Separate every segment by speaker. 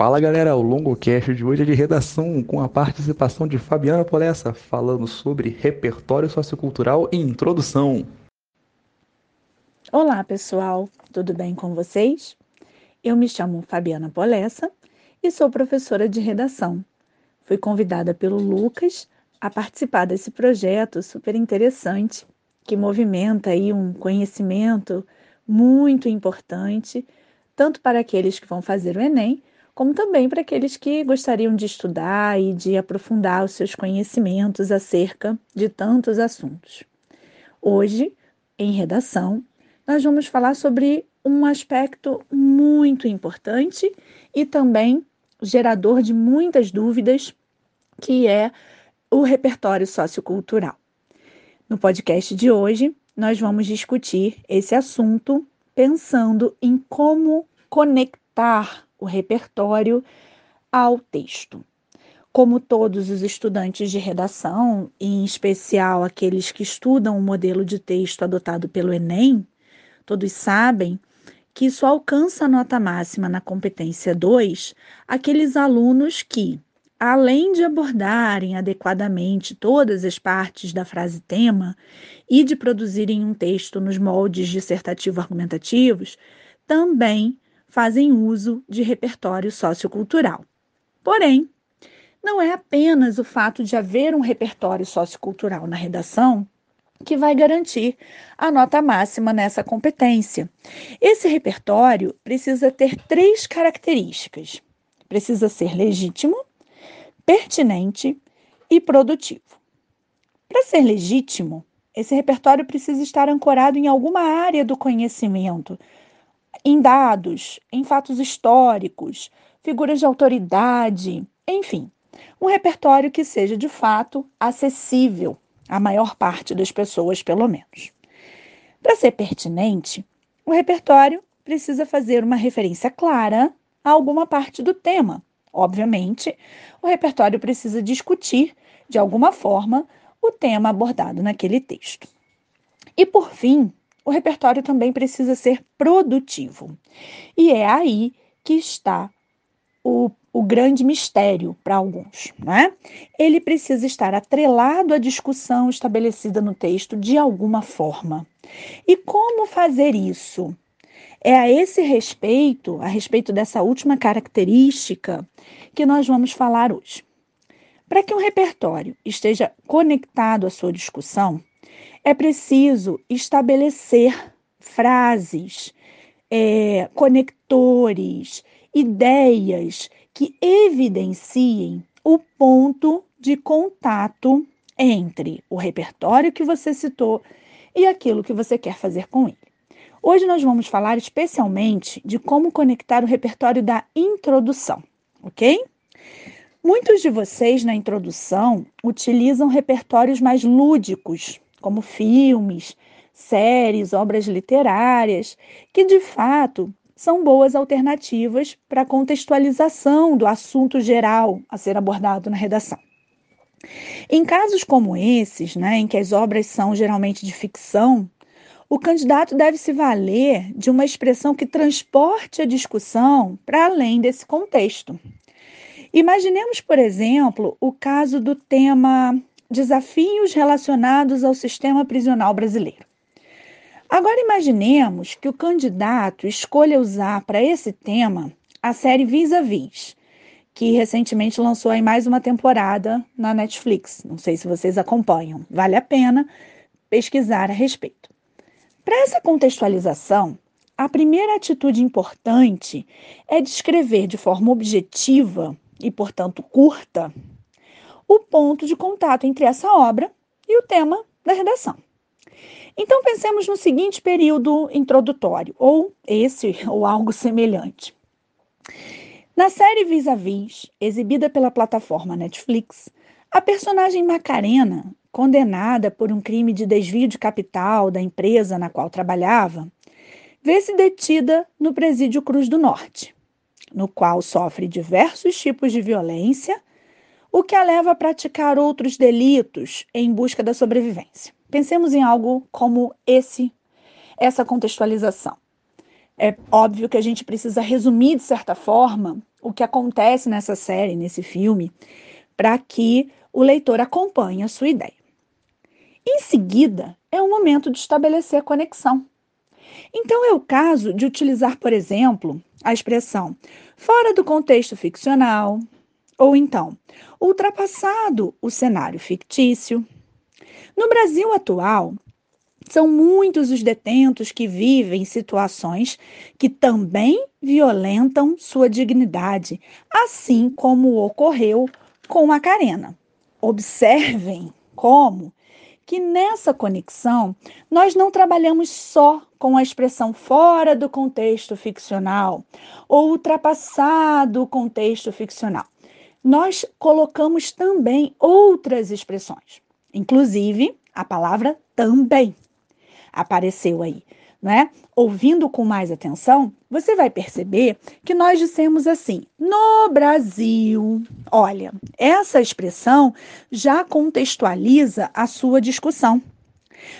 Speaker 1: Fala galera, o longocast de hoje é de redação com a participação de Fabiana Polessa falando sobre repertório sociocultural e introdução.
Speaker 2: Olá pessoal, tudo bem com vocês? Eu me chamo Fabiana Polessa e sou professora de redação. Fui convidada pelo Lucas a participar desse projeto super interessante que movimenta aí um conhecimento muito importante tanto para aqueles que vão fazer o Enem como também para aqueles que gostariam de estudar e de aprofundar os seus conhecimentos acerca de tantos assuntos. Hoje, em redação, nós vamos falar sobre um aspecto muito importante e também gerador de muitas dúvidas, que é o repertório sociocultural. No podcast de hoje, nós vamos discutir esse assunto pensando em como conectar o repertório ao texto. Como todos os estudantes de redação, em especial aqueles que estudam o modelo de texto adotado pelo Enem, todos sabem que isso alcança a nota máxima na competência 2 aqueles alunos que, além de abordarem adequadamente todas as partes da frase tema e de produzirem um texto nos moldes dissertativo-argumentativos, também fazem uso de repertório sociocultural. Porém, não é apenas o fato de haver um repertório sociocultural na redação que vai garantir a nota máxima nessa competência. Esse repertório precisa ter três características: precisa ser legítimo, pertinente e produtivo. Para ser legítimo, esse repertório precisa estar ancorado em alguma área do conhecimento, em dados, em fatos históricos, figuras de autoridade, enfim, um repertório que seja de fato acessível à maior parte das pessoas, pelo menos. Para ser pertinente, o repertório precisa fazer uma referência clara a alguma parte do tema. Obviamente, o repertório precisa discutir, de alguma forma, o tema abordado naquele texto. E, por fim, o repertório também precisa ser produtivo. E é aí que está o, o grande mistério para alguns, né? Ele precisa estar atrelado à discussão estabelecida no texto de alguma forma. E como fazer isso? É a esse respeito, a respeito dessa última característica, que nós vamos falar hoje. Para que um repertório esteja conectado à sua discussão, é preciso estabelecer frases, é, conectores, ideias que evidenciem o ponto de contato entre o repertório que você citou e aquilo que você quer fazer com ele. Hoje nós vamos falar especialmente de como conectar o repertório da introdução, ok? Muitos de vocês na introdução utilizam repertórios mais lúdicos como filmes, séries, obras literárias, que de fato são boas alternativas para a contextualização do assunto geral a ser abordado na redação. Em casos como esses, né, em que as obras são geralmente de ficção, o candidato deve se valer de uma expressão que transporte a discussão para além desse contexto. Imaginemos, por exemplo, o caso do tema desafios relacionados ao sistema prisional brasileiro. Agora imaginemos que o candidato escolha usar para esse tema a série Vis a Vis, que recentemente lançou aí mais uma temporada na Netflix. Não sei se vocês acompanham. Vale a pena pesquisar a respeito. Para essa contextualização, a primeira atitude importante é descrever de forma objetiva e, portanto, curta o ponto de contato entre essa obra e o tema da redação. Então, pensemos no seguinte período introdutório, ou esse, ou algo semelhante. Na série Vis a Vis, exibida pela plataforma Netflix, a personagem Macarena, condenada por um crime de desvio de capital da empresa na qual trabalhava, vê-se detida no Presídio Cruz do Norte, no qual sofre diversos tipos de violência o que a leva a praticar outros delitos em busca da sobrevivência. Pensemos em algo como esse, essa contextualização. É óbvio que a gente precisa resumir, de certa forma, o que acontece nessa série, nesse filme, para que o leitor acompanhe a sua ideia. Em seguida, é o momento de estabelecer a conexão. Então, é o caso de utilizar, por exemplo, a expressão fora do contexto ficcional, ou então, ultrapassado o cenário fictício. No Brasil atual, são muitos os detentos que vivem situações que também violentam sua dignidade, assim como ocorreu com Macarena. Observem como que nessa conexão nós não trabalhamos só com a expressão fora do contexto ficcional ou ultrapassado o contexto ficcional. Nós colocamos também outras expressões, inclusive a palavra também apareceu aí né? Ouvindo com mais atenção, você vai perceber que nós dissemos assim: no Brasil. Olha, essa expressão já contextualiza a sua discussão.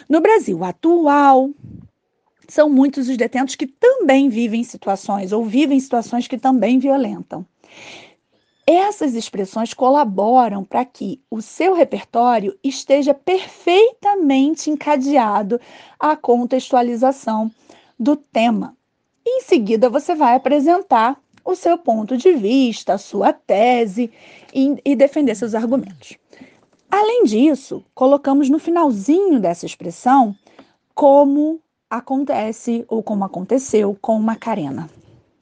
Speaker 2: No Brasil atual, são muitos os detentos que também vivem situações ou vivem situações que também violentam. Essas expressões colaboram para que o seu repertório esteja perfeitamente encadeado à contextualização do tema. Em seguida, você vai apresentar o seu ponto de vista, a sua tese e, e defender seus argumentos. Além disso, colocamos no finalzinho dessa expressão como acontece ou como aconteceu com Macarena.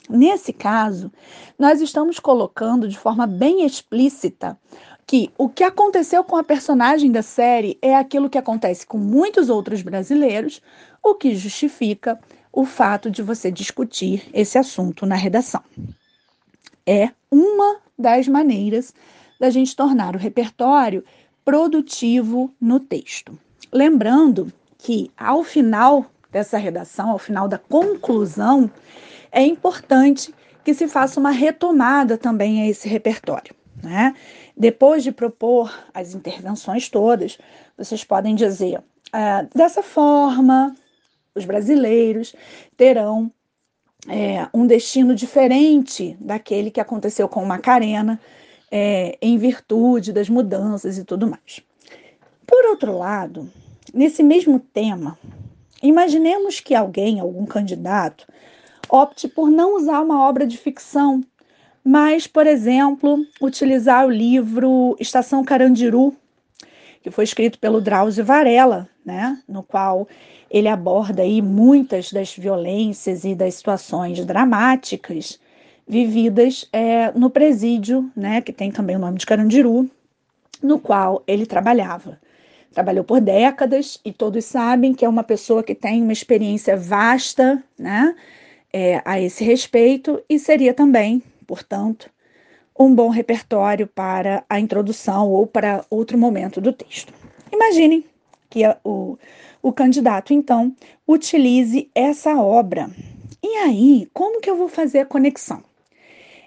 Speaker 2: Nesse caso, nós estamos colocando de forma bem explícita que o que aconteceu com a personagem da série é aquilo que acontece com muitos outros brasileiros, o que justifica o fato de você discutir esse assunto na redação. É uma das maneiras da gente tornar o repertório produtivo no texto. Lembrando que ao final dessa redação, ao final da conclusão, é importante que se faça uma retomada também a esse repertório. Né? Depois de propor as intervenções todas, vocês podem dizer: é, dessa forma, os brasileiros terão é, um destino diferente daquele que aconteceu com Macarena, é, em virtude das mudanças e tudo mais. Por outro lado, nesse mesmo tema, imaginemos que alguém, algum candidato, opte por não usar uma obra de ficção, mas, por exemplo, utilizar o livro Estação Carandiru, que foi escrito pelo Drauzio Varela, né, no qual ele aborda aí muitas das violências e das situações dramáticas vividas é, no presídio, né, que tem também o nome de Carandiru, no qual ele trabalhava. Trabalhou por décadas e todos sabem que é uma pessoa que tem uma experiência vasta, né, é, a esse respeito e seria também, portanto, um bom repertório para a introdução ou para outro momento do texto. Imaginem que a, o, o candidato, então, utilize essa obra. E aí, como que eu vou fazer a conexão?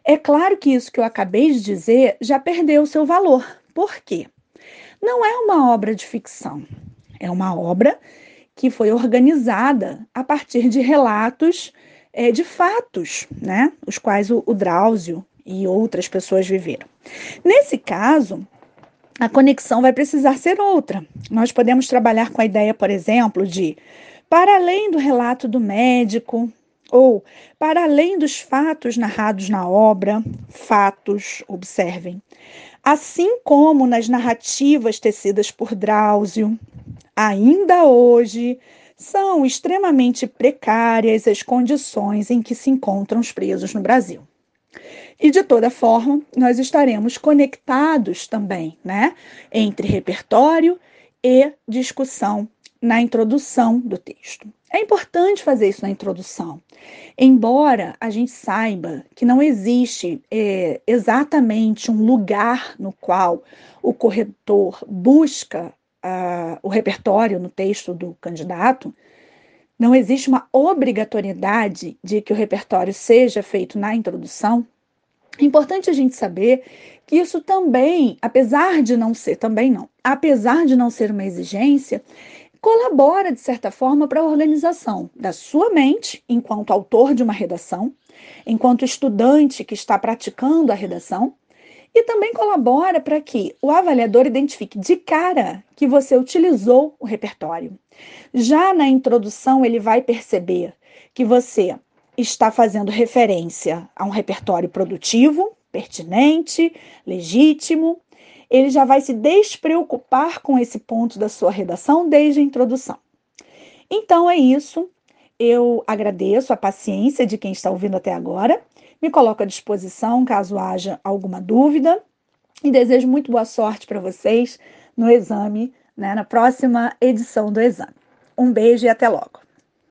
Speaker 2: É claro que isso que eu acabei de dizer já perdeu seu valor. Por quê? Não é uma obra de ficção, é uma obra que foi organizada a partir de relatos é, de fatos, né, os quais o, o Drauzio e outras pessoas viveram. Nesse caso, a conexão vai precisar ser outra. Nós podemos trabalhar com a ideia, por exemplo, de para além do relato do médico, ou para além dos fatos narrados na obra, fatos, observem. Assim como nas narrativas tecidas por Drauzio, ainda hoje são extremamente precárias as condições em que se encontram os presos no Brasil. E de toda forma, nós estaremos conectados também, né, entre repertório e discussão na introdução do texto. É importante fazer isso na introdução, embora a gente saiba que não existe é, exatamente um lugar no qual o corretor busca o repertório no texto do candidato, não existe uma obrigatoriedade de que o repertório seja feito na introdução. É importante a gente saber que isso também, apesar de não ser, também não, apesar de não ser uma exigência, colabora, de certa forma, para a organização da sua mente, enquanto autor de uma redação, enquanto estudante que está praticando a redação, e também colabora para que o avaliador identifique de cara que você utilizou o repertório. Já na introdução, ele vai perceber que você está fazendo referência a um repertório produtivo, pertinente, legítimo. Ele já vai se despreocupar com esse ponto da sua redação desde a introdução. Então é isso. Eu agradeço a paciência de quem está ouvindo até agora me coloco à disposição caso haja alguma dúvida e desejo muito boa sorte para vocês no exame, né, na próxima edição do exame. Um beijo e até logo.